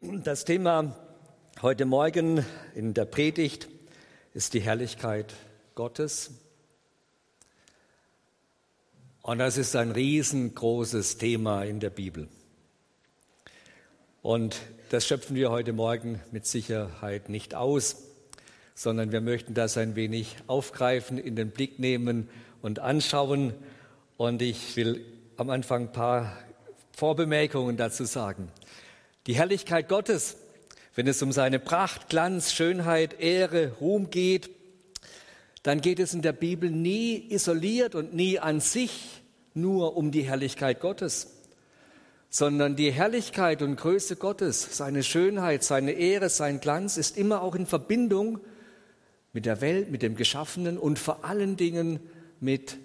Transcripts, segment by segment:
Das Thema heute Morgen in der Predigt ist die Herrlichkeit Gottes. Und das ist ein riesengroßes Thema in der Bibel. Und das schöpfen wir heute Morgen mit Sicherheit nicht aus, sondern wir möchten das ein wenig aufgreifen, in den Blick nehmen und anschauen. Und ich will am Anfang ein paar Vorbemerkungen dazu sagen. Die Herrlichkeit Gottes, wenn es um seine Pracht, Glanz, Schönheit, Ehre, Ruhm geht, dann geht es in der Bibel nie isoliert und nie an sich nur um die Herrlichkeit Gottes, sondern die Herrlichkeit und Größe Gottes, seine Schönheit, seine Ehre, sein Glanz ist immer auch in Verbindung mit der Welt, mit dem Geschaffenen und vor allen Dingen mit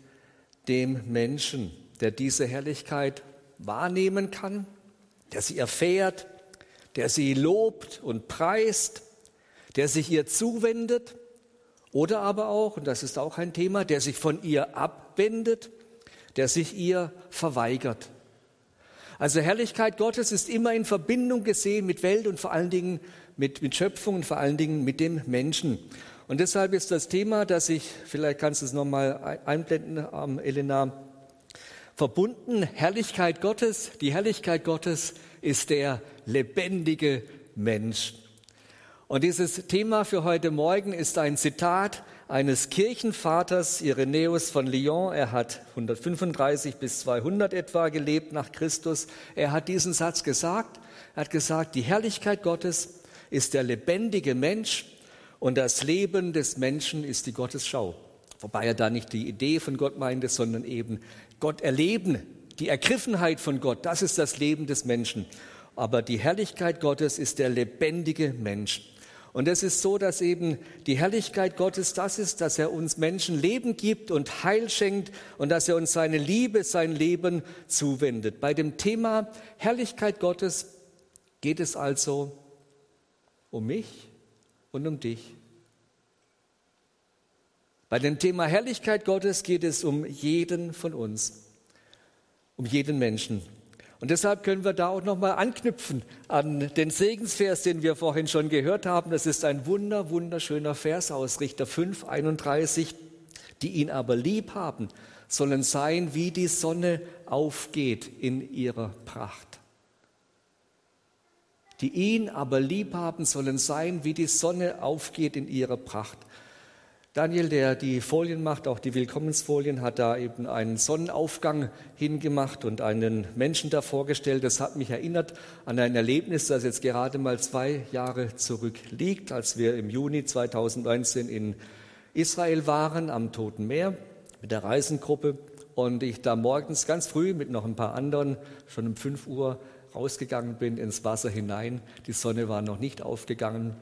dem Menschen, der diese Herrlichkeit wahrnehmen kann, der sie erfährt, der sie lobt und preist, der sich ihr zuwendet oder aber auch, und das ist auch ein Thema, der sich von ihr abwendet, der sich ihr verweigert. Also Herrlichkeit Gottes ist immer in Verbindung gesehen mit Welt und vor allen Dingen mit, mit Schöpfung und vor allen Dingen mit dem Menschen. Und deshalb ist das Thema, das ich, vielleicht kannst du es nochmal einblenden, ähm, Elena, verbunden, Herrlichkeit Gottes, die Herrlichkeit Gottes ist der lebendige Mensch. Und dieses Thema für heute Morgen ist ein Zitat eines Kirchenvaters, Irenäus von Lyon. Er hat 135 bis 200 etwa gelebt nach Christus. Er hat diesen Satz gesagt. Er hat gesagt, die Herrlichkeit Gottes ist der lebendige Mensch und das Leben des Menschen ist die Gottesschau. Wobei er da nicht die Idee von Gott meinte, sondern eben Gott erleben, die Ergriffenheit von Gott, das ist das Leben des Menschen. Aber die Herrlichkeit Gottes ist der lebendige Mensch. Und es ist so, dass eben die Herrlichkeit Gottes das ist, dass er uns Menschen Leben gibt und Heil schenkt und dass er uns seine Liebe, sein Leben zuwendet. Bei dem Thema Herrlichkeit Gottes geht es also um mich und um dich. Bei dem Thema Herrlichkeit Gottes geht es um jeden von uns, um jeden Menschen. Und deshalb können wir da auch nochmal anknüpfen an den Segensvers, den wir vorhin schon gehört haben. Das ist ein wunder, wunderschöner Vers aus Richter 5, 31. Die ihn aber lieb haben, sollen sein, wie die Sonne aufgeht in ihrer Pracht. Die ihn aber lieb haben, sollen sein, wie die Sonne aufgeht in ihrer Pracht. Daniel, der die Folien macht, auch die Willkommensfolien, hat da eben einen Sonnenaufgang hingemacht und einen Menschen da vorgestellt. Das hat mich erinnert an ein Erlebnis, das jetzt gerade mal zwei Jahre zurückliegt, als wir im Juni 2019 in Israel waren, am Toten Meer mit der Reisengruppe und ich da morgens ganz früh mit noch ein paar anderen schon um 5 Uhr rausgegangen bin ins Wasser hinein. Die Sonne war noch nicht aufgegangen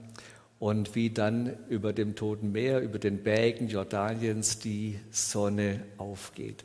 und wie dann über dem Toten Meer, über den Bergen Jordaniens die Sonne aufgeht.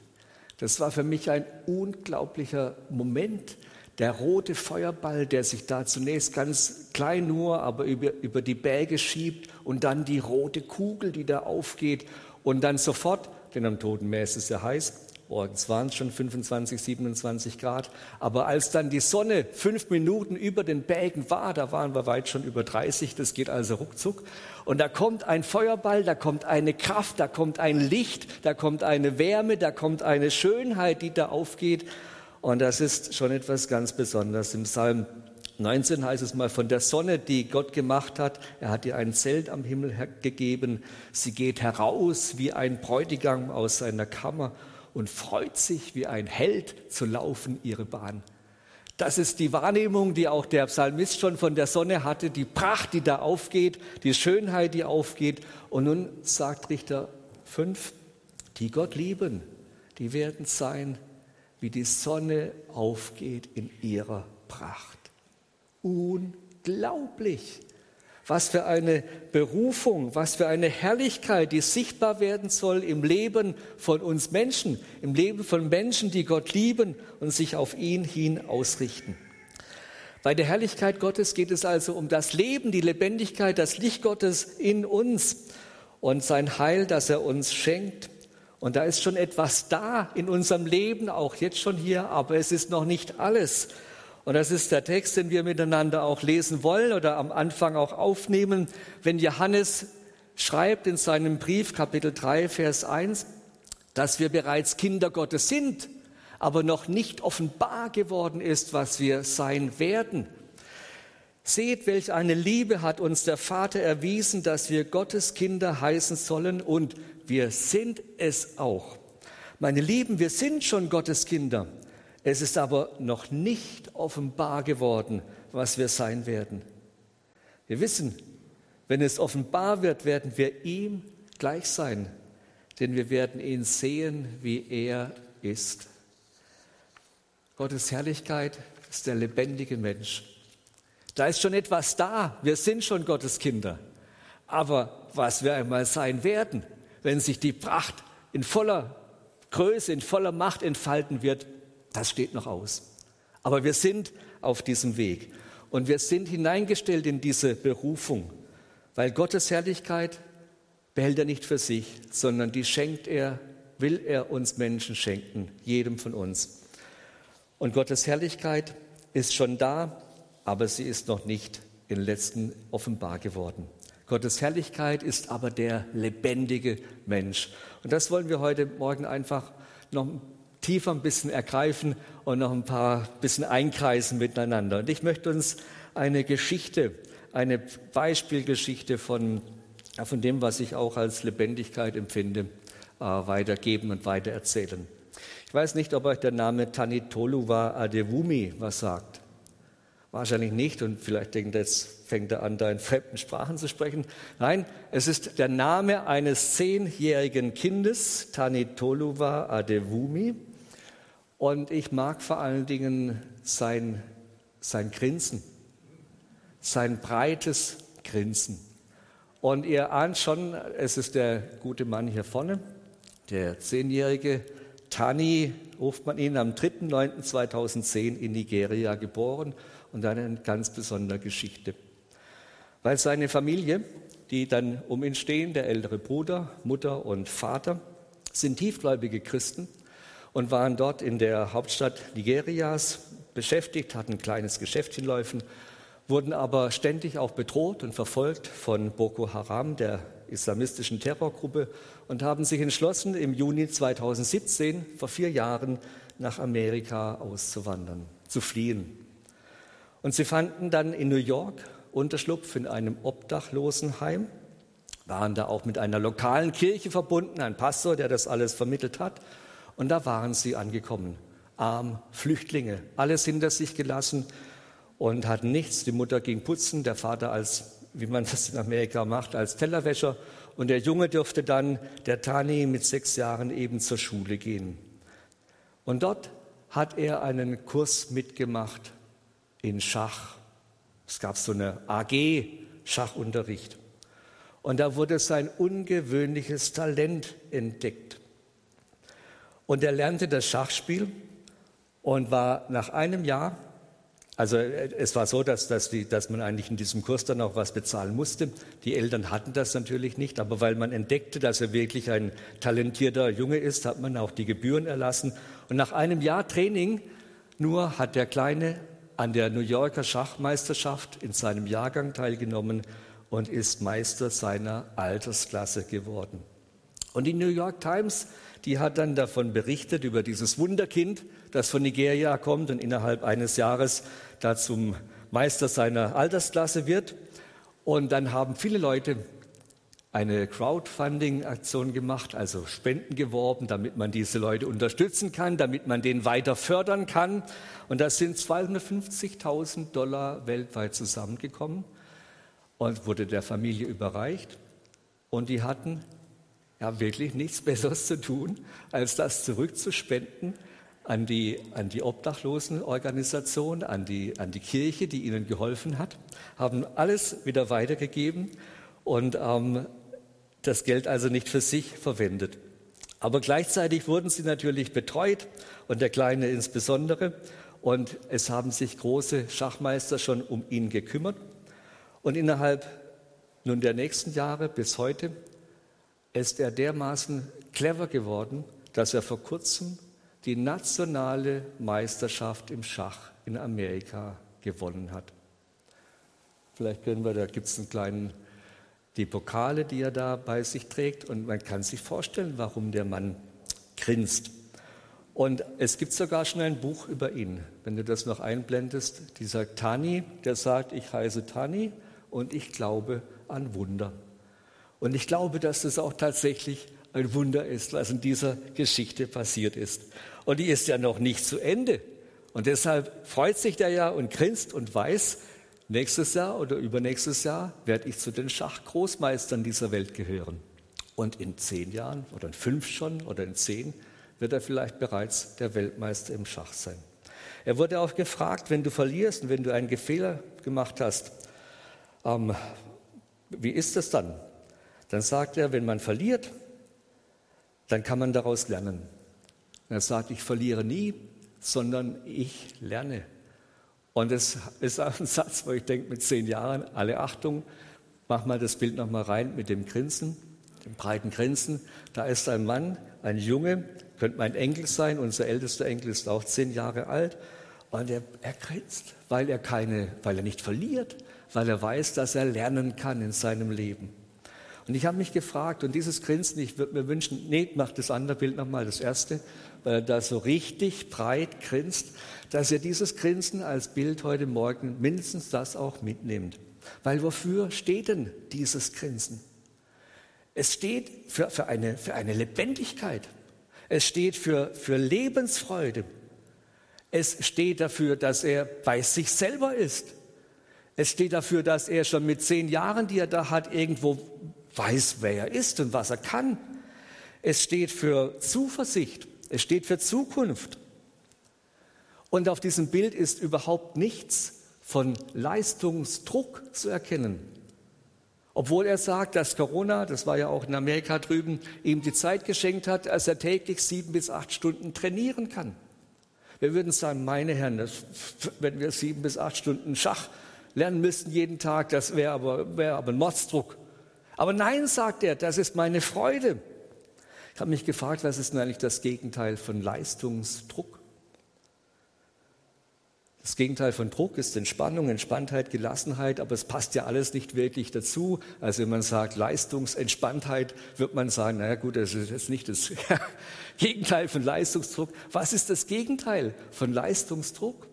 Das war für mich ein unglaublicher Moment. Der rote Feuerball, der sich da zunächst ganz klein nur, aber über, über die Berge schiebt und dann die rote Kugel, die da aufgeht und dann sofort, denn am Toten Meer ist es ja heiß, Morgens waren es schon 25, 27 Grad. Aber als dann die Sonne fünf Minuten über den Bergen war, da waren wir weit schon über 30, das geht also ruckzuck. Und da kommt ein Feuerball, da kommt eine Kraft, da kommt ein Licht, da kommt eine Wärme, da kommt eine Schönheit, die da aufgeht. Und das ist schon etwas ganz Besonderes. Im Psalm 19 heißt es mal von der Sonne, die Gott gemacht hat. Er hat ihr ein Zelt am Himmel gegeben. Sie geht heraus wie ein Bräutigam aus seiner Kammer und freut sich wie ein Held zu laufen ihre Bahn. Das ist die Wahrnehmung, die auch der Psalmist schon von der Sonne hatte, die Pracht, die da aufgeht, die Schönheit, die aufgeht. Und nun sagt Richter 5, die Gott lieben, die werden sein, wie die Sonne aufgeht in ihrer Pracht. Unglaublich. Was für eine Berufung, was für eine Herrlichkeit, die sichtbar werden soll im Leben von uns Menschen, im Leben von Menschen, die Gott lieben und sich auf ihn hin ausrichten. Bei der Herrlichkeit Gottes geht es also um das Leben, die Lebendigkeit, das Licht Gottes in uns und sein Heil, das er uns schenkt. Und da ist schon etwas da in unserem Leben, auch jetzt schon hier, aber es ist noch nicht alles. Und das ist der Text, den wir miteinander auch lesen wollen oder am Anfang auch aufnehmen, wenn Johannes schreibt in seinem Brief Kapitel 3, Vers 1, dass wir bereits Kinder Gottes sind, aber noch nicht offenbar geworden ist, was wir sein werden. Seht, welch eine Liebe hat uns der Vater erwiesen, dass wir Gottes Kinder heißen sollen und wir sind es auch. Meine Lieben, wir sind schon Gottes Kinder. Es ist aber noch nicht offenbar geworden, was wir sein werden. Wir wissen, wenn es offenbar wird, werden wir ihm gleich sein, denn wir werden ihn sehen, wie er ist. Gottes Herrlichkeit ist der lebendige Mensch. Da ist schon etwas da. Wir sind schon Gottes Kinder. Aber was wir einmal sein werden, wenn sich die Pracht in voller Größe, in voller Macht entfalten wird, das steht noch aus. Aber wir sind auf diesem Weg. Und wir sind hineingestellt in diese Berufung, weil Gottes Herrlichkeit behält er nicht für sich, sondern die schenkt er, will er uns Menschen schenken, jedem von uns. Und Gottes Herrlichkeit ist schon da, aber sie ist noch nicht in letzten offenbar geworden. Gottes Herrlichkeit ist aber der lebendige Mensch. Und das wollen wir heute Morgen einfach noch tiefer ein bisschen ergreifen und noch ein paar bisschen einkreisen miteinander. Und ich möchte uns eine Geschichte, eine Beispielgeschichte von, von dem, was ich auch als Lebendigkeit empfinde, äh, weitergeben und weitererzählen. Ich weiß nicht, ob euch der Name Tanitoluwa Adewumi was sagt. Wahrscheinlich nicht und vielleicht denkt er, jetzt fängt er an, da in fremden Sprachen zu sprechen. Nein, es ist der Name eines zehnjährigen Kindes, Tanitoluwa Adewumi. Und ich mag vor allen Dingen sein, sein Grinsen, sein breites Grinsen. Und ihr ahnt schon, es ist der gute Mann hier vorne, der zehnjährige Tani, ruft man ihn am 3.9.2010 in Nigeria geboren und eine ganz besondere Geschichte. Weil seine Familie, die dann um ihn stehen, der ältere Bruder, Mutter und Vater, sind tiefgläubige Christen und waren dort in der Hauptstadt Nigerias beschäftigt, hatten ein kleines Geschäftchen laufen, wurden aber ständig auch bedroht und verfolgt von Boko Haram, der islamistischen Terrorgruppe, und haben sich entschlossen, im Juni 2017, vor vier Jahren, nach Amerika auszuwandern, zu fliehen. Und sie fanden dann in New York Unterschlupf in einem Obdachlosenheim, waren da auch mit einer lokalen Kirche verbunden, ein Pastor, der das alles vermittelt hat. Und da waren sie angekommen, arm, Flüchtlinge, alles hinter sich gelassen und hatten nichts. Die Mutter ging putzen, der Vater als, wie man das in Amerika macht, als Tellerwäscher. Und der Junge durfte dann, der Tani, mit sechs Jahren eben zur Schule gehen. Und dort hat er einen Kurs mitgemacht in Schach. Es gab so eine AG Schachunterricht. Und da wurde sein ungewöhnliches Talent entdeckt. Und er lernte das Schachspiel und war nach einem Jahr, also es war so, dass, dass, die, dass man eigentlich in diesem Kurs dann auch was bezahlen musste. Die Eltern hatten das natürlich nicht, aber weil man entdeckte, dass er wirklich ein talentierter Junge ist, hat man auch die Gebühren erlassen. Und nach einem Jahr Training nur hat der Kleine an der New Yorker Schachmeisterschaft in seinem Jahrgang teilgenommen und ist Meister seiner Altersklasse geworden. Und die New York Times, die hat dann davon berichtet, über dieses Wunderkind, das von Nigeria kommt und innerhalb eines Jahres da zum Meister seiner Altersklasse wird. Und dann haben viele Leute eine Crowdfunding-Aktion gemacht, also Spenden geworben, damit man diese Leute unterstützen kann, damit man den weiter fördern kann. Und da sind 250.000 Dollar weltweit zusammengekommen und wurde der Familie überreicht. Und die hatten ja wirklich nichts Besseres zu tun, als das zurückzuspenden an die, an die Obdachlosenorganisation, an die, an die Kirche, die ihnen geholfen hat, haben alles wieder weitergegeben und ähm, das Geld also nicht für sich verwendet. Aber gleichzeitig wurden sie natürlich betreut und der Kleine insbesondere. Und es haben sich große Schachmeister schon um ihn gekümmert. Und innerhalb nun der nächsten Jahre bis heute ist er dermaßen clever geworden, dass er vor kurzem die nationale Meisterschaft im Schach in Amerika gewonnen hat. Vielleicht können wir, da gibt es einen kleinen, die Pokale, die er da bei sich trägt und man kann sich vorstellen, warum der Mann grinst. Und es gibt sogar schon ein Buch über ihn, wenn du das noch einblendest. Dieser Tani, der sagt, ich heiße Tani und ich glaube an Wunder. Und ich glaube, dass das auch tatsächlich ein Wunder ist, was in dieser Geschichte passiert ist. Und die ist ja noch nicht zu Ende. Und deshalb freut sich der ja und grinst und weiß, nächstes Jahr oder übernächstes Jahr werde ich zu den Schachgroßmeistern dieser Welt gehören. Und in zehn Jahren oder in fünf schon oder in zehn wird er vielleicht bereits der Weltmeister im Schach sein. Er wurde auch gefragt, wenn du verlierst und wenn du einen Fehler gemacht hast, ähm, wie ist das dann? Dann sagt er, wenn man verliert, dann kann man daraus lernen. Er sagt, ich verliere nie, sondern ich lerne. Und das ist ein Satz, wo ich denke, mit zehn Jahren, alle Achtung, mach mal das Bild nochmal rein mit dem Grinsen, dem breiten Grinsen. Da ist ein Mann, ein Junge, könnte mein Enkel sein, unser ältester Enkel ist auch zehn Jahre alt. Und er, er grinst, weil er, keine, weil er nicht verliert, weil er weiß, dass er lernen kann in seinem Leben. Und ich habe mich gefragt, und dieses Grinsen, ich würde mir wünschen, nee, mach das andere Bild nochmal, das erste, weil er da so richtig breit grinst, dass ihr dieses Grinsen als Bild heute Morgen mindestens das auch mitnehmt. Weil wofür steht denn dieses Grinsen? Es steht für, für, eine, für eine Lebendigkeit. Es steht für, für Lebensfreude. Es steht dafür, dass er bei sich selber ist. Es steht dafür, dass er schon mit zehn Jahren, die er da hat, irgendwo weiß, wer er ist und was er kann. Es steht für Zuversicht, es steht für Zukunft. Und auf diesem Bild ist überhaupt nichts von Leistungsdruck zu erkennen. Obwohl er sagt, dass Corona, das war ja auch in Amerika drüben, ihm die Zeit geschenkt hat, dass er täglich sieben bis acht Stunden trainieren kann. Wir würden sagen, meine Herren, das, wenn wir sieben bis acht Stunden Schach lernen müssten jeden Tag, das wäre aber, wär aber ein Mordsdruck. Aber nein, sagt er, das ist meine Freude. Ich habe mich gefragt, was ist denn eigentlich das Gegenteil von Leistungsdruck? Das Gegenteil von Druck ist Entspannung, Entspanntheit, Gelassenheit, aber es passt ja alles nicht wirklich dazu. Also wenn man sagt Leistungsentspanntheit, wird man sagen, naja gut, das ist jetzt nicht das Gegenteil von Leistungsdruck. Was ist das Gegenteil von Leistungsdruck?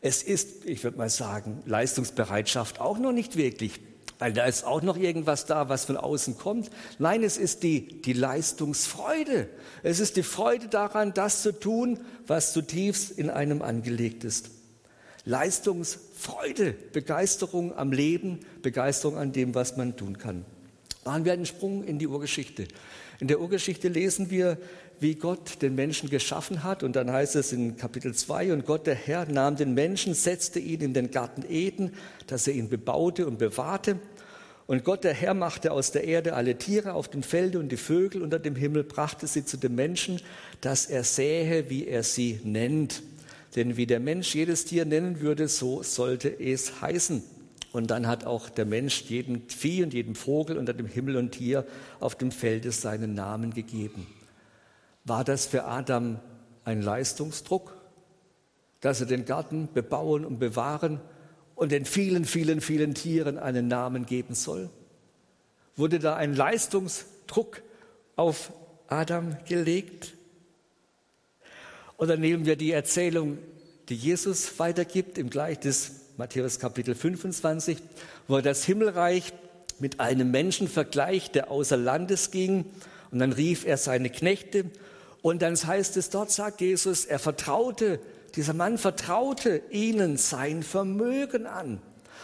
Es ist, ich würde mal sagen, Leistungsbereitschaft auch noch nicht wirklich weil da ist auch noch irgendwas da, was von außen kommt. Nein, es ist die, die Leistungsfreude. Es ist die Freude daran, das zu tun, was zutiefst in einem angelegt ist. Leistungsfreude, Begeisterung am Leben, Begeisterung an dem, was man tun kann. Machen wir einen Sprung in die Urgeschichte. In der Urgeschichte lesen wir, wie Gott den Menschen geschaffen hat. Und dann heißt es in Kapitel 2, und Gott, der Herr, nahm den Menschen, setzte ihn in den Garten Eden, dass er ihn bebaute und bewahrte. Und Gott, der Herr, machte aus der Erde alle Tiere auf dem Felde und die Vögel unter dem Himmel, brachte sie zu dem Menschen, dass er sähe, wie er sie nennt. Denn wie der Mensch jedes Tier nennen würde, so sollte es heißen. Und dann hat auch der Mensch jedem Vieh und jedem Vogel unter dem Himmel und Tier auf dem Felde seinen Namen gegeben. War das für Adam ein Leistungsdruck, dass er den Garten bebauen und bewahren und den vielen, vielen, vielen Tieren einen Namen geben soll? Wurde da ein Leistungsdruck auf Adam gelegt? Oder nehmen wir die Erzählung, die Jesus weitergibt im Gleichnis Matthäus Kapitel 25, wo er das Himmelreich mit einem Menschen vergleicht, der außer Landes ging. Und dann rief er seine Knechte. Und dann heißt es, dort sagt Jesus, er vertraute dieser Mann vertraute ihnen sein Vermögen an.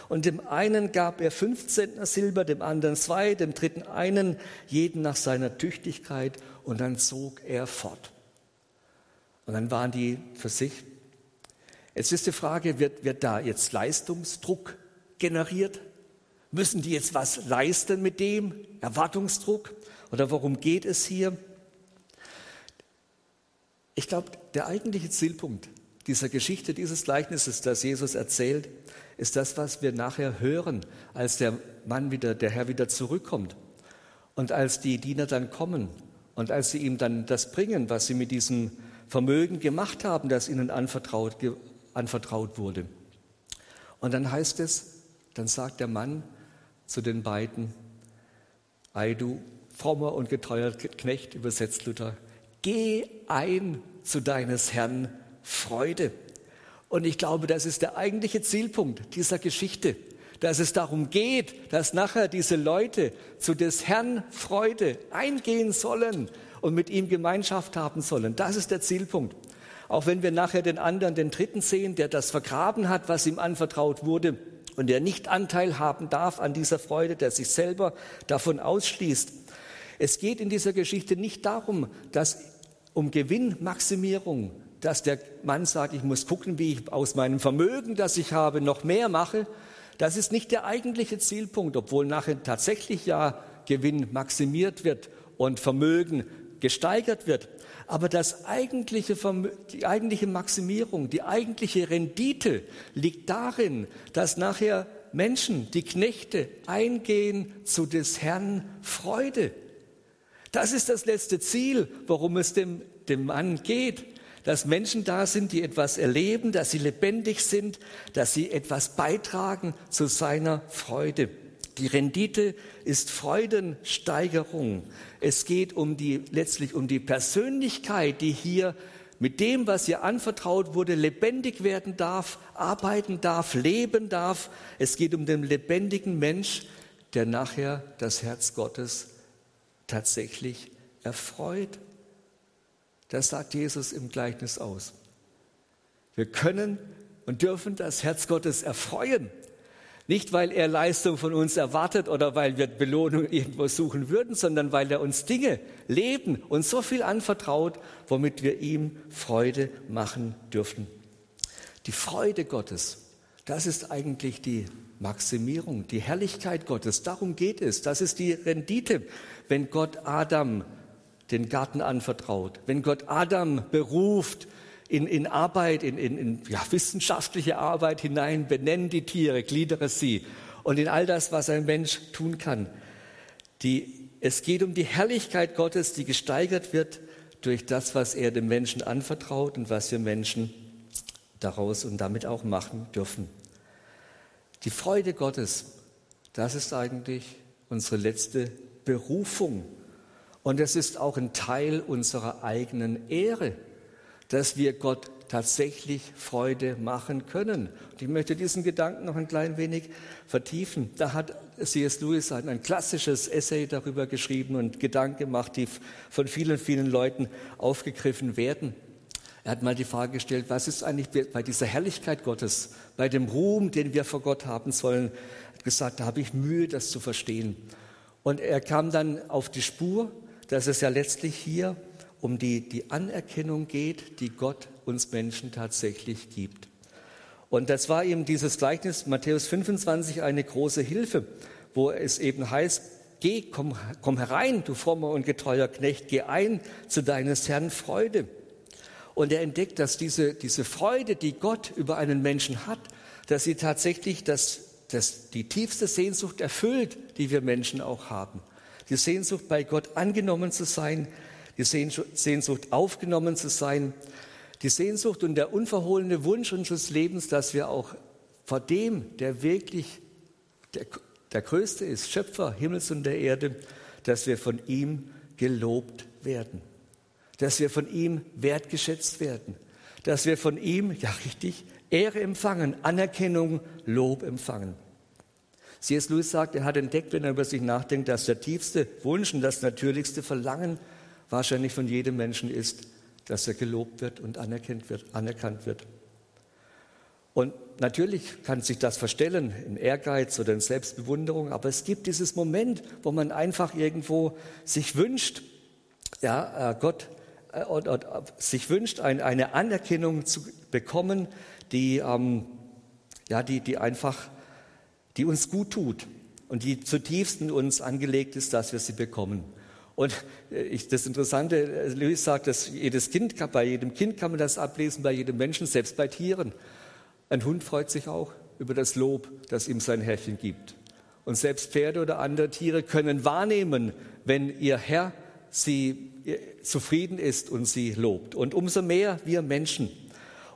Und dem einen gab er fünf Zentner Silber, dem anderen zwei, dem dritten einen, jeden nach seiner Tüchtigkeit. Und dann zog er fort. Und dann waren die für sich. Jetzt ist die Frage, wird, wird da jetzt Leistungsdruck generiert? Müssen die jetzt was leisten mit dem? Erwartungsdruck? Oder worum geht es hier? Ich glaube, der eigentliche Zielpunkt dieser Geschichte, dieses Gleichnisses, das Jesus erzählt, ist das, was wir nachher hören, als der Mann wieder, der Herr wieder zurückkommt. Und als die Diener dann kommen und als sie ihm dann das bringen, was sie mit diesem Vermögen gemacht haben, das ihnen anvertraut, anvertraut wurde. Und dann heißt es, dann sagt der Mann zu den beiden, Ei du frommer und getreuer Knecht, übersetzt Luther, geh ein zu deines Herrn Freude. Und ich glaube, das ist der eigentliche Zielpunkt dieser Geschichte, dass es darum geht, dass nachher diese Leute zu des Herrn Freude eingehen sollen und mit ihm Gemeinschaft haben sollen. Das ist der Zielpunkt. Auch wenn wir nachher den anderen, den Dritten sehen, der das vergraben hat, was ihm anvertraut wurde und der nicht Anteil haben darf an dieser Freude, der sich selber davon ausschließt. Es geht in dieser Geschichte nicht darum, dass um Gewinnmaximierung, dass der Mann sagt, ich muss gucken, wie ich aus meinem Vermögen, das ich habe, noch mehr mache. Das ist nicht der eigentliche Zielpunkt, obwohl nachher tatsächlich ja Gewinn maximiert wird und Vermögen gesteigert wird. Aber das eigentliche, die eigentliche Maximierung, die eigentliche Rendite liegt darin, dass nachher Menschen, die Knechte, eingehen zu des Herrn Freude. Das ist das letzte Ziel, worum es dem, dem Mann geht dass Menschen da sind, die etwas erleben, dass sie lebendig sind, dass sie etwas beitragen zu seiner Freude. Die Rendite ist Freudensteigerung. Es geht um die, letztlich um die Persönlichkeit, die hier mit dem, was ihr anvertraut wurde, lebendig werden darf, arbeiten darf, leben darf. Es geht um den lebendigen Mensch, der nachher das Herz Gottes tatsächlich erfreut. Das sagt Jesus im Gleichnis aus. Wir können und dürfen das Herz Gottes erfreuen. Nicht, weil er Leistung von uns erwartet oder weil wir Belohnung irgendwo suchen würden, sondern weil er uns Dinge, Leben und so viel anvertraut, womit wir ihm Freude machen dürfen. Die Freude Gottes, das ist eigentlich die Maximierung, die Herrlichkeit Gottes. Darum geht es. Das ist die Rendite, wenn Gott Adam den Garten anvertraut, wenn Gott Adam beruft, in, in Arbeit, in, in, in ja, wissenschaftliche Arbeit hinein, benenn die Tiere, gliedere sie und in all das, was ein Mensch tun kann. Die, es geht um die Herrlichkeit Gottes, die gesteigert wird durch das, was er dem Menschen anvertraut und was wir Menschen daraus und damit auch machen dürfen. Die Freude Gottes, das ist eigentlich unsere letzte Berufung. Und es ist auch ein Teil unserer eigenen Ehre dass wir Gott tatsächlich Freude machen können. Und ich möchte diesen Gedanken noch ein klein wenig vertiefen. Da hat C.S. Lewis ein klassisches Essay darüber geschrieben und Gedanken gemacht, die von vielen, vielen Leuten aufgegriffen werden. Er hat mal die Frage gestellt, was ist eigentlich bei dieser Herrlichkeit Gottes, bei dem Ruhm, den wir vor Gott haben sollen, er hat gesagt, da habe ich Mühe, das zu verstehen. Und er kam dann auf die Spur, dass es ja letztlich hier um die, die Anerkennung geht, die Gott uns Menschen tatsächlich gibt. Und das war ihm dieses Gleichnis Matthäus 25 eine große Hilfe, wo es eben heißt, geh, komm, komm herein, du frommer und getreuer Knecht, geh ein zu deines Herrn Freude. Und er entdeckt, dass diese, diese Freude, die Gott über einen Menschen hat, dass sie tatsächlich das, das, die tiefste Sehnsucht erfüllt, die wir Menschen auch haben. Die Sehnsucht, bei Gott angenommen zu sein, die Sehnsucht aufgenommen zu sein, die Sehnsucht und der unverhohlene Wunsch unseres Lebens, dass wir auch vor dem, der wirklich der, der Größte ist, Schöpfer Himmels und der Erde, dass wir von ihm gelobt werden, dass wir von ihm wertgeschätzt werden, dass wir von ihm, ja richtig, Ehre empfangen, Anerkennung, Lob empfangen. C.S. Lewis sagt, er hat entdeckt, wenn er über sich nachdenkt, dass der tiefste Wunsch und das natürlichste Verlangen wahrscheinlich von jedem Menschen ist, dass er gelobt wird und anerkannt wird. Anerkannt wird. Und natürlich kann sich das verstellen in Ehrgeiz oder in Selbstbewunderung, aber es gibt dieses Moment, wo man einfach irgendwo sich wünscht, ja, äh, Gott äh, und, sich wünscht, ein, eine Anerkennung zu bekommen, die, ähm, ja, die, die einfach, die uns gut tut und die zutiefst in uns angelegt ist, dass wir sie bekommen. Und äh, ich, das Interessante, äh, Lewis sagt, dass jedes Kind, bei jedem Kind kann man das ablesen, bei jedem Menschen, selbst bei Tieren. Ein Hund freut sich auch über das Lob, das ihm sein Herrchen gibt. Und selbst Pferde oder andere Tiere können wahrnehmen, wenn ihr Herr sie äh, zufrieden ist und sie lobt. Und umso mehr wir Menschen.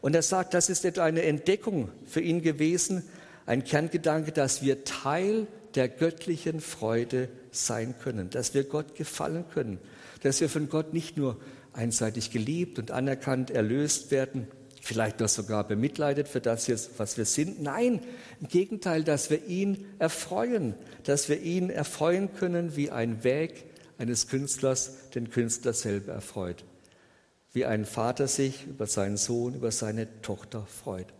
Und er sagt, das ist etwa eine Entdeckung für ihn gewesen, ein Kerngedanke, dass wir Teil der göttlichen Freude sein können, dass wir Gott gefallen können, dass wir von Gott nicht nur einseitig geliebt und anerkannt, erlöst werden, vielleicht noch sogar bemitleidet für das, was wir sind. Nein, im Gegenteil, dass wir ihn erfreuen, dass wir ihn erfreuen können, wie ein Weg eines Künstlers den Künstler selber erfreut, wie ein Vater sich über seinen Sohn, über seine Tochter freut.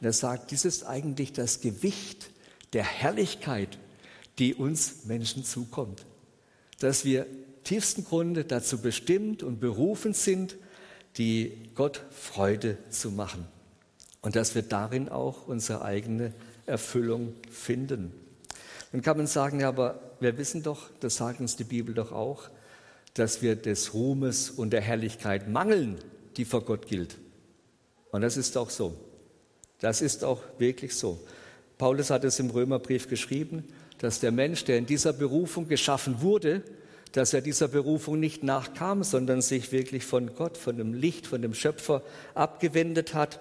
Und er sagt, dies ist eigentlich das Gewicht der Herrlichkeit, die uns Menschen zukommt, dass wir tiefsten Grunde dazu bestimmt und berufen sind, die Gott Freude zu machen und dass wir darin auch unsere eigene Erfüllung finden. Dann kann man sagen, ja, aber wir wissen doch, das sagt uns die Bibel doch auch, dass wir des Ruhmes und der Herrlichkeit mangeln, die vor Gott gilt. Und das ist auch so. Das ist auch wirklich so. Paulus hat es im Römerbrief geschrieben, dass der Mensch, der in dieser Berufung geschaffen wurde, dass er dieser Berufung nicht nachkam, sondern sich wirklich von Gott, von dem Licht, von dem Schöpfer abgewendet hat,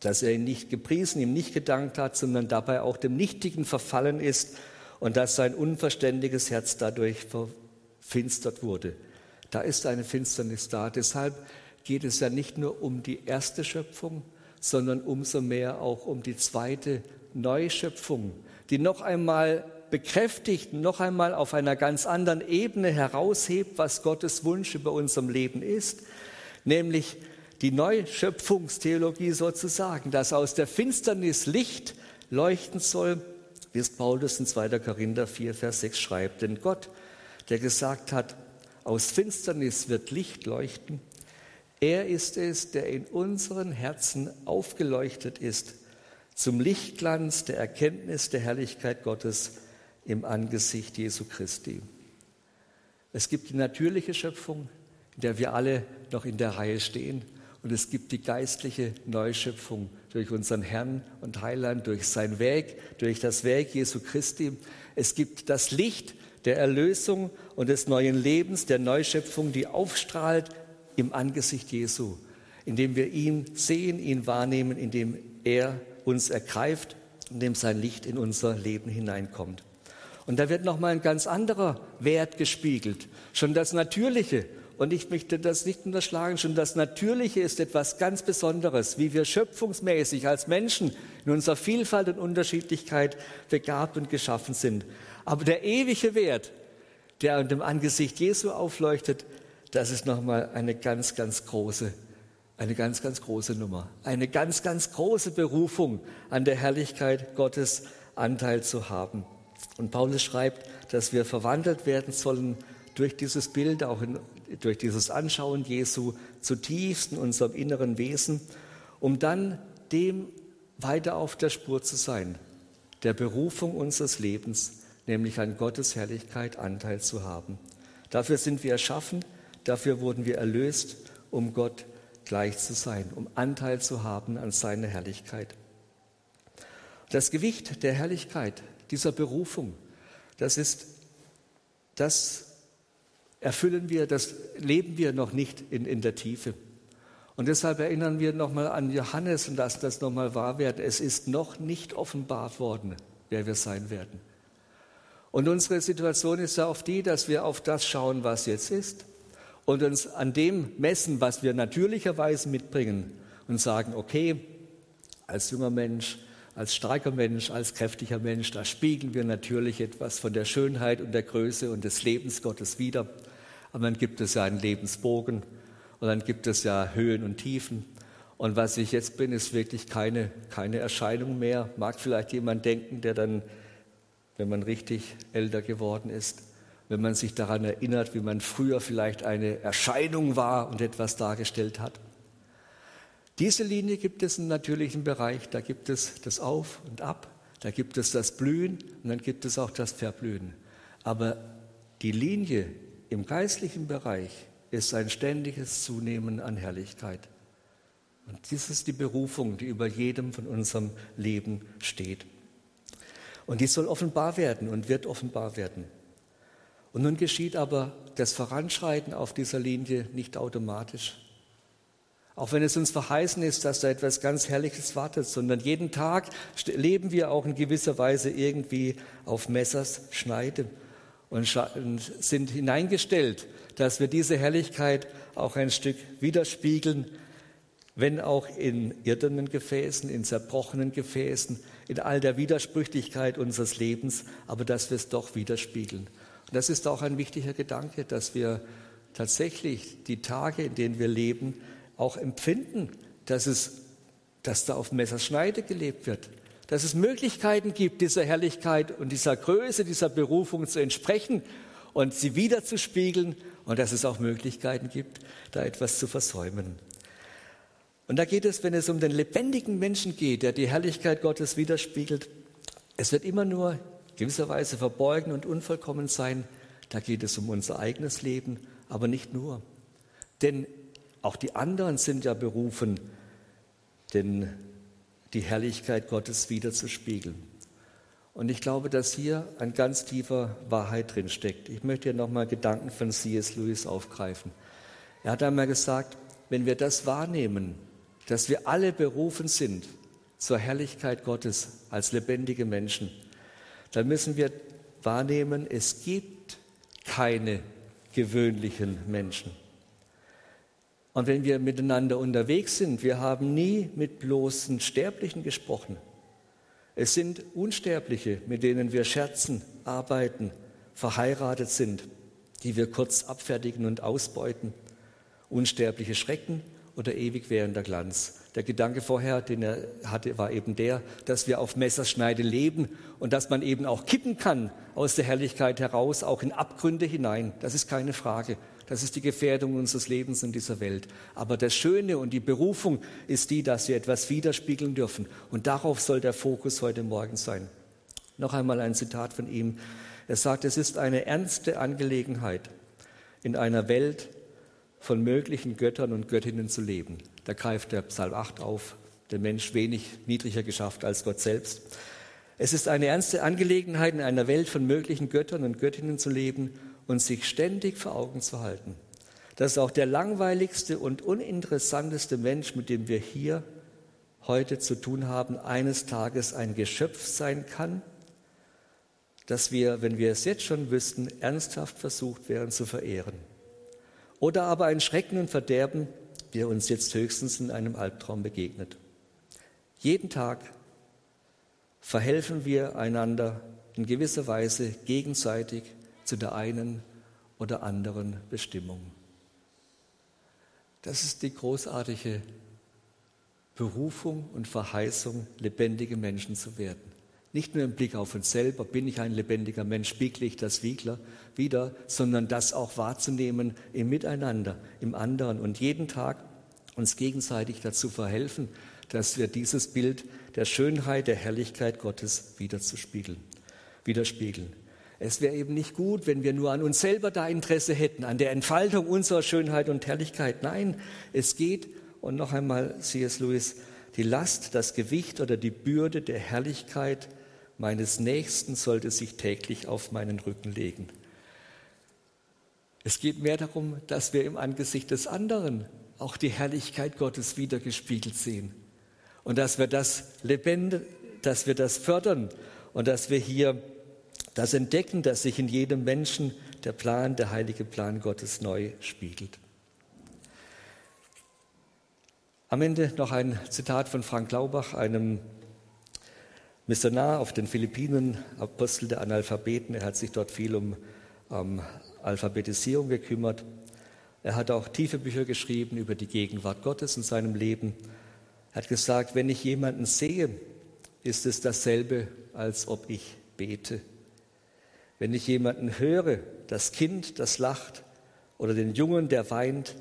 dass er ihn nicht gepriesen, ihm nicht gedankt hat, sondern dabei auch dem Nichtigen verfallen ist und dass sein unverständiges Herz dadurch verfinstert wurde. Da ist eine Finsternis da. Deshalb geht es ja nicht nur um die erste Schöpfung, sondern umso mehr auch um die zweite Neuschöpfung, die noch einmal bekräftigt, noch einmal auf einer ganz anderen Ebene heraushebt, was Gottes Wunsch über unserem Leben ist, nämlich die Neuschöpfungstheologie sozusagen, dass aus der Finsternis Licht leuchten soll, wie es Paulus in 2. Korinther 4, Vers 6 schreibt. Denn Gott, der gesagt hat, aus Finsternis wird Licht leuchten, er ist es, der in unseren Herzen aufgeleuchtet ist zum Lichtglanz der Erkenntnis der Herrlichkeit Gottes im Angesicht Jesu Christi. Es gibt die natürliche Schöpfung, in der wir alle noch in der Reihe stehen. Und es gibt die geistliche Neuschöpfung durch unseren Herrn und Heiland, durch sein Weg, durch das Werk Jesu Christi. Es gibt das Licht der Erlösung und des neuen Lebens, der Neuschöpfung, die aufstrahlt im Angesicht Jesu, indem wir ihn sehen, ihn wahrnehmen, indem er uns ergreift, indem sein Licht in unser Leben hineinkommt. Und da wird nochmal ein ganz anderer Wert gespiegelt. Schon das Natürliche. Und ich möchte das nicht unterschlagen. Schon das Natürliche ist etwas ganz Besonderes, wie wir schöpfungsmäßig als Menschen in unserer Vielfalt und Unterschiedlichkeit begabt und geschaffen sind. Aber der ewige Wert, der dem Angesicht Jesu aufleuchtet, das ist nochmal eine ganz, ganz große, eine ganz, ganz große Nummer. Eine ganz, ganz große Berufung, an der Herrlichkeit Gottes Anteil zu haben. Und Paulus schreibt, dass wir verwandelt werden sollen durch dieses Bild, auch in, durch dieses Anschauen Jesu zutiefst in unserem inneren Wesen, um dann dem weiter auf der Spur zu sein, der Berufung unseres Lebens, nämlich an Gottes Herrlichkeit Anteil zu haben. Dafür sind wir erschaffen, dafür wurden wir erlöst, um Gott gleich zu sein, um Anteil zu haben an seiner Herrlichkeit. Das Gewicht der Herrlichkeit dieser Berufung. Das ist, das erfüllen wir, das leben wir noch nicht in, in der Tiefe. Und deshalb erinnern wir nochmal an Johannes und lassen das nochmal wahr werden. Es ist noch nicht offenbart worden, wer wir sein werden. Und unsere Situation ist ja oft die, dass wir auf das schauen, was jetzt ist und uns an dem messen, was wir natürlicherweise mitbringen und sagen, okay, als junger Mensch als starker Mensch, als kräftiger Mensch, da spiegeln wir natürlich etwas von der Schönheit und der Größe und des Lebens Gottes wider. Aber dann gibt es ja einen Lebensbogen und dann gibt es ja Höhen und Tiefen. Und was ich jetzt bin, ist wirklich keine, keine Erscheinung mehr. Mag vielleicht jemand denken, der dann, wenn man richtig älter geworden ist, wenn man sich daran erinnert, wie man früher vielleicht eine Erscheinung war und etwas dargestellt hat. Diese Linie gibt es im natürlichen Bereich, da gibt es das Auf und Ab, da gibt es das Blühen und dann gibt es auch das Verblühen. Aber die Linie im geistlichen Bereich ist ein ständiges Zunehmen an Herrlichkeit. Und dies ist die Berufung, die über jedem von unserem Leben steht. Und die soll offenbar werden und wird offenbar werden. Und nun geschieht aber das Voranschreiten auf dieser Linie nicht automatisch. Auch wenn es uns verheißen ist, dass da etwas ganz Herrliches wartet, sondern jeden Tag leben wir auch in gewisser Weise irgendwie auf Messers Schneide und sind hineingestellt, dass wir diese Herrlichkeit auch ein Stück widerspiegeln, wenn auch in irdenen Gefäßen, in zerbrochenen Gefäßen, in all der Widersprüchlichkeit unseres Lebens, aber dass wir es doch widerspiegeln. Und das ist auch ein wichtiger Gedanke, dass wir tatsächlich die Tage, in denen wir leben, auch empfinden, dass, es, dass da auf Messerschneide gelebt wird, dass es Möglichkeiten gibt, dieser Herrlichkeit und dieser Größe, dieser Berufung zu entsprechen und sie wiederzuspiegeln und dass es auch Möglichkeiten gibt, da etwas zu versäumen. Und da geht es, wenn es um den lebendigen Menschen geht, der die Herrlichkeit Gottes widerspiegelt, es wird immer nur gewisserweise verborgen und unvollkommen sein. Da geht es um unser eigenes Leben, aber nicht nur. Denn auch die anderen sind ja berufen, denn die Herrlichkeit Gottes wiederzuspiegeln. Und ich glaube, dass hier ein ganz tiefer Wahrheit drin steckt. Ich möchte hier nochmal Gedanken von C.S. Lewis aufgreifen. Er hat einmal gesagt, wenn wir das wahrnehmen, dass wir alle berufen sind zur Herrlichkeit Gottes als lebendige Menschen, dann müssen wir wahrnehmen, es gibt keine gewöhnlichen Menschen. Und wenn wir miteinander unterwegs sind, wir haben nie mit bloßen Sterblichen gesprochen. Es sind Unsterbliche, mit denen wir scherzen, arbeiten, verheiratet sind, die wir kurz abfertigen und ausbeuten. Unsterbliche Schrecken oder ewig währender Glanz. Der Gedanke vorher, den er hatte, war eben der, dass wir auf Messerschneide leben und dass man eben auch kippen kann aus der Herrlichkeit heraus, auch in Abgründe hinein. Das ist keine Frage. Das ist die Gefährdung unseres Lebens in dieser Welt. Aber das Schöne und die Berufung ist die, dass wir etwas widerspiegeln dürfen. Und darauf soll der Fokus heute Morgen sein. Noch einmal ein Zitat von ihm. Er sagt, es ist eine ernste Angelegenheit, in einer Welt von möglichen Göttern und Göttinnen zu leben. Da greift der Psalm 8 auf, der Mensch wenig niedriger geschafft als Gott selbst. Es ist eine ernste Angelegenheit, in einer Welt von möglichen Göttern und Göttinnen zu leben und sich ständig vor Augen zu halten, dass auch der langweiligste und uninteressanteste Mensch, mit dem wir hier heute zu tun haben, eines Tages ein Geschöpf sein kann, das wir, wenn wir es jetzt schon wüssten, ernsthaft versucht wären zu verehren. Oder aber ein Schrecken und Verderben, der uns jetzt höchstens in einem Albtraum begegnet. Jeden Tag verhelfen wir einander in gewisser Weise gegenseitig zu der einen oder anderen Bestimmung. Das ist die großartige Berufung und Verheißung, lebendige Menschen zu werden. Nicht nur im Blick auf uns selber, bin ich ein lebendiger Mensch, spiegle ich das wieder, sondern das auch wahrzunehmen im Miteinander, im anderen und jeden Tag uns gegenseitig dazu verhelfen, dass wir dieses Bild der Schönheit, der Herrlichkeit Gottes widerzuspiegeln, widerspiegeln. Es wäre eben nicht gut, wenn wir nur an uns selber da Interesse hätten, an der Entfaltung unserer Schönheit und Herrlichkeit. Nein, es geht, und noch einmal C.S. Lewis, die Last, das Gewicht oder die Bürde der Herrlichkeit meines Nächsten sollte sich täglich auf meinen Rücken legen. Es geht mehr darum, dass wir im Angesicht des anderen auch die Herrlichkeit Gottes wiedergespiegelt sehen und dass wir das lebendig, dass wir das fördern und dass wir hier das Entdecken, dass sich in jedem Menschen der Plan, der heilige Plan Gottes neu spiegelt. Am Ende noch ein Zitat von Frank Laubach, einem Missionar auf den Philippinen, Apostel der Analphabeten. Er hat sich dort viel um ähm, Alphabetisierung gekümmert. Er hat auch tiefe Bücher geschrieben über die Gegenwart Gottes in seinem Leben. Er hat gesagt, wenn ich jemanden sehe, ist es dasselbe, als ob ich bete. Wenn ich jemanden höre, das Kind, das lacht oder den Jungen, der weint,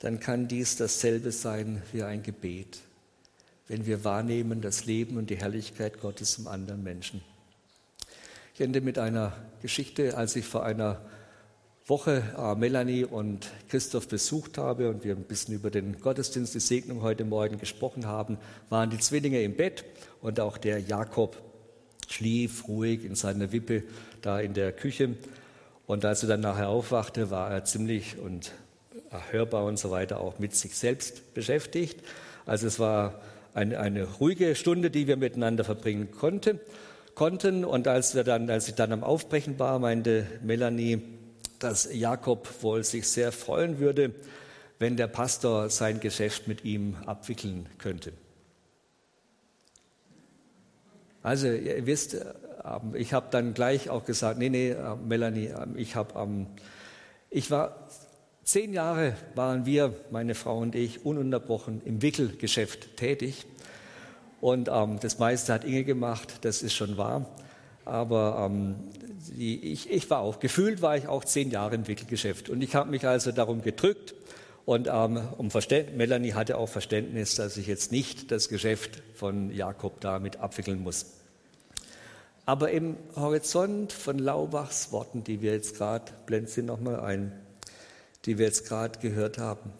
dann kann dies dasselbe sein wie ein Gebet, wenn wir wahrnehmen das Leben und die Herrlichkeit Gottes im anderen Menschen. Ich ende mit einer Geschichte, als ich vor einer Woche äh, Melanie und Christoph besucht habe und wir ein bisschen über den Gottesdienst, die Segnung heute Morgen gesprochen haben, waren die Zwillinge im Bett und auch der Jakob schlief ruhig in seiner Wippe da in der Küche. Und als er dann nachher aufwachte, war er ziemlich und hörbar und so weiter auch mit sich selbst beschäftigt. Also es war eine, eine ruhige Stunde, die wir miteinander verbringen konnte, konnten. Und als, wir dann, als ich dann am Aufbrechen war, meinte Melanie, dass Jakob wohl sich sehr freuen würde, wenn der Pastor sein Geschäft mit ihm abwickeln könnte. Also ihr wisst, ähm, ich habe dann gleich auch gesagt, nee, nee, äh, Melanie, ähm, ich habe, ähm, ich war zehn Jahre waren wir, meine Frau und ich, ununterbrochen im Wickelgeschäft tätig. Und ähm, das meiste hat Inge gemacht, das ist schon wahr. Aber ähm, die, ich, ich, war auch, gefühlt war ich auch zehn Jahre im Wickelgeschäft. Und ich habe mich also darum gedrückt. Und ähm, um Melanie hatte auch Verständnis, dass ich jetzt nicht das Geschäft von Jakob damit abwickeln muss. Aber im Horizont von Laubachs Worten, die wir jetzt gerade, blenden Sie nochmal ein, die wir jetzt gerade gehört haben,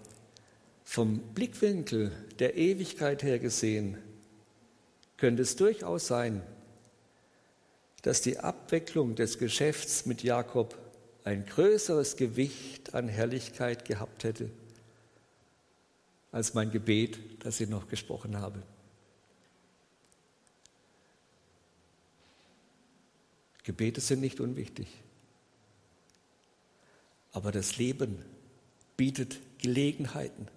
vom Blickwinkel der Ewigkeit her gesehen, könnte es durchaus sein, dass die Abwicklung des Geschäfts mit Jakob ein größeres Gewicht an Herrlichkeit gehabt hätte als mein Gebet, das ich noch gesprochen habe. Gebete sind nicht unwichtig, aber das Leben bietet Gelegenheiten,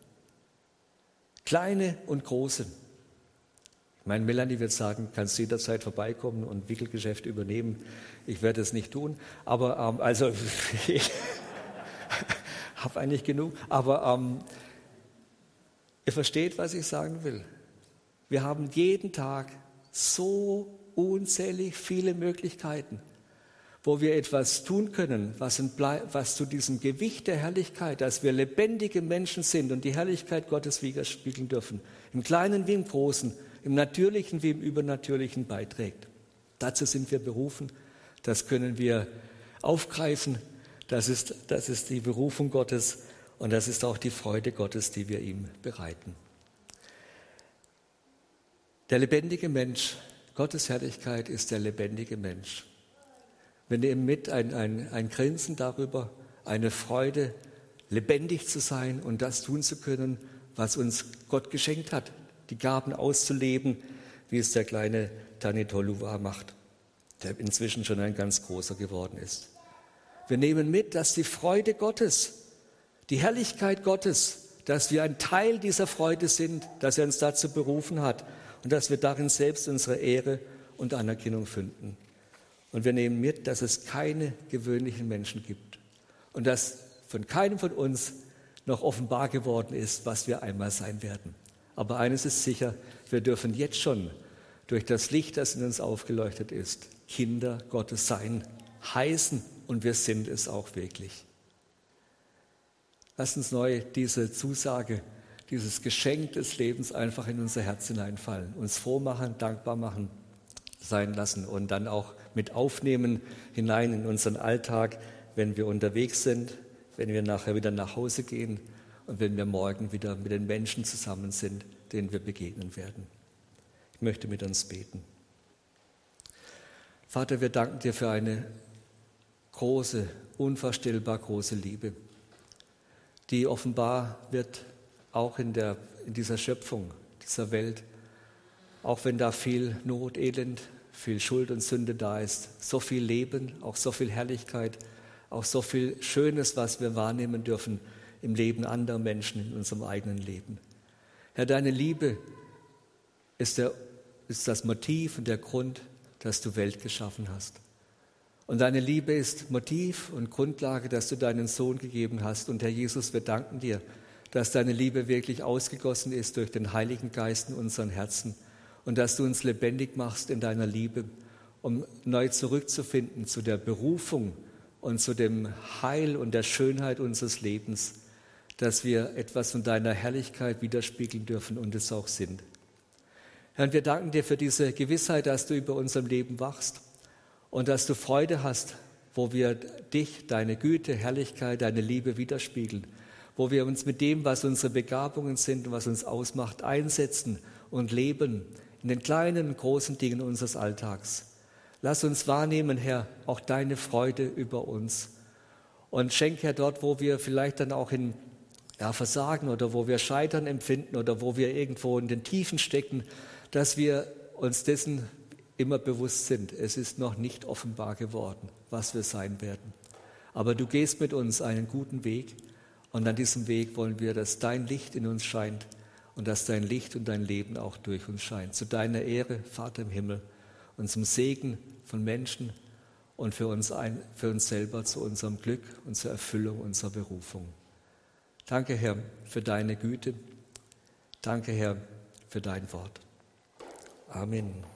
kleine und große. Mein Melanie wird sagen, kannst du jederzeit vorbeikommen und Wickelgeschäft übernehmen. Ich werde es nicht tun, aber ähm, also ich habe eigentlich genug. Aber ähm, ihr versteht, was ich sagen will. Wir haben jeden Tag so unzählig viele Möglichkeiten, wo wir etwas tun können, was, was, zu diesem Gewicht der Herrlichkeit, dass wir lebendige Menschen sind und die Herrlichkeit Gottes widerspiegeln dürfen, im Kleinen wie im Großen, im Natürlichen wie im Übernatürlichen beiträgt. Dazu sind wir berufen, das können wir aufgreifen, das ist, das ist die Berufung Gottes und das ist auch die Freude Gottes, die wir ihm bereiten. Der lebendige Mensch, Gottes Herrlichkeit ist der lebendige Mensch. Wir nehmen mit ein, ein, ein Grinsen darüber, eine Freude, lebendig zu sein und das tun zu können, was uns Gott geschenkt hat, die Gaben auszuleben, wie es der kleine Tanitoluwa macht, der inzwischen schon ein ganz großer geworden ist. Wir nehmen mit, dass die Freude Gottes, die Herrlichkeit Gottes, dass wir ein Teil dieser Freude sind, dass er uns dazu berufen hat und dass wir darin selbst unsere Ehre und Anerkennung finden. Und wir nehmen mit, dass es keine gewöhnlichen Menschen gibt und dass von keinem von uns noch offenbar geworden ist, was wir einmal sein werden. Aber eines ist sicher, wir dürfen jetzt schon durch das Licht, das in uns aufgeleuchtet ist, Kinder Gottes sein, heißen und wir sind es auch wirklich. Lass uns neu diese Zusage, dieses Geschenk des Lebens einfach in unser Herz hineinfallen, uns froh machen, dankbar machen, sein lassen und dann auch mit aufnehmen hinein in unseren Alltag, wenn wir unterwegs sind, wenn wir nachher wieder nach Hause gehen und wenn wir morgen wieder mit den Menschen zusammen sind, denen wir begegnen werden. Ich möchte mit uns beten. Vater, wir danken dir für eine große, unvorstellbar große Liebe, die offenbar wird auch in, der, in dieser Schöpfung, dieser Welt, auch wenn da viel Not, Elend, viel Schuld und Sünde da ist, so viel Leben, auch so viel Herrlichkeit, auch so viel Schönes, was wir wahrnehmen dürfen im Leben anderer Menschen, in unserem eigenen Leben. Herr, deine Liebe ist, der, ist das Motiv und der Grund, dass du Welt geschaffen hast. Und deine Liebe ist Motiv und Grundlage, dass du deinen Sohn gegeben hast. Und Herr Jesus, wir danken dir, dass deine Liebe wirklich ausgegossen ist durch den Heiligen Geist in unseren Herzen und dass du uns lebendig machst in deiner Liebe, um neu zurückzufinden zu der Berufung und zu dem Heil und der Schönheit unseres Lebens, dass wir etwas von deiner Herrlichkeit widerspiegeln dürfen und es auch sind. Herr, wir danken dir für diese Gewissheit, dass du über unserem Leben wachst und dass du Freude hast, wo wir dich, deine Güte, Herrlichkeit, deine Liebe widerspiegeln, wo wir uns mit dem, was unsere Begabungen sind und was uns ausmacht, einsetzen und leben in den kleinen und großen Dingen unseres Alltags. Lass uns wahrnehmen, Herr, auch deine Freude über uns Und schenke, Herr, dort, wo wir vielleicht dann auch in ja, Versagen oder wo wir Scheitern empfinden oder wo wir irgendwo in den Tiefen stecken, dass wir uns dessen immer bewusst sind. Es ist noch nicht offenbar geworden, was wir sein werden. Aber du gehst mit uns einen guten Weg und an diesem Weg wollen wir, dass dein Licht in uns scheint und dass dein Licht und dein Leben auch durch uns scheint. Zu deiner Ehre, Vater im Himmel, und zum Segen von Menschen und für uns, ein, für uns selber zu unserem Glück und zur Erfüllung unserer Berufung. Danke, Herr, für deine Güte. Danke, Herr, für dein Wort. Amen.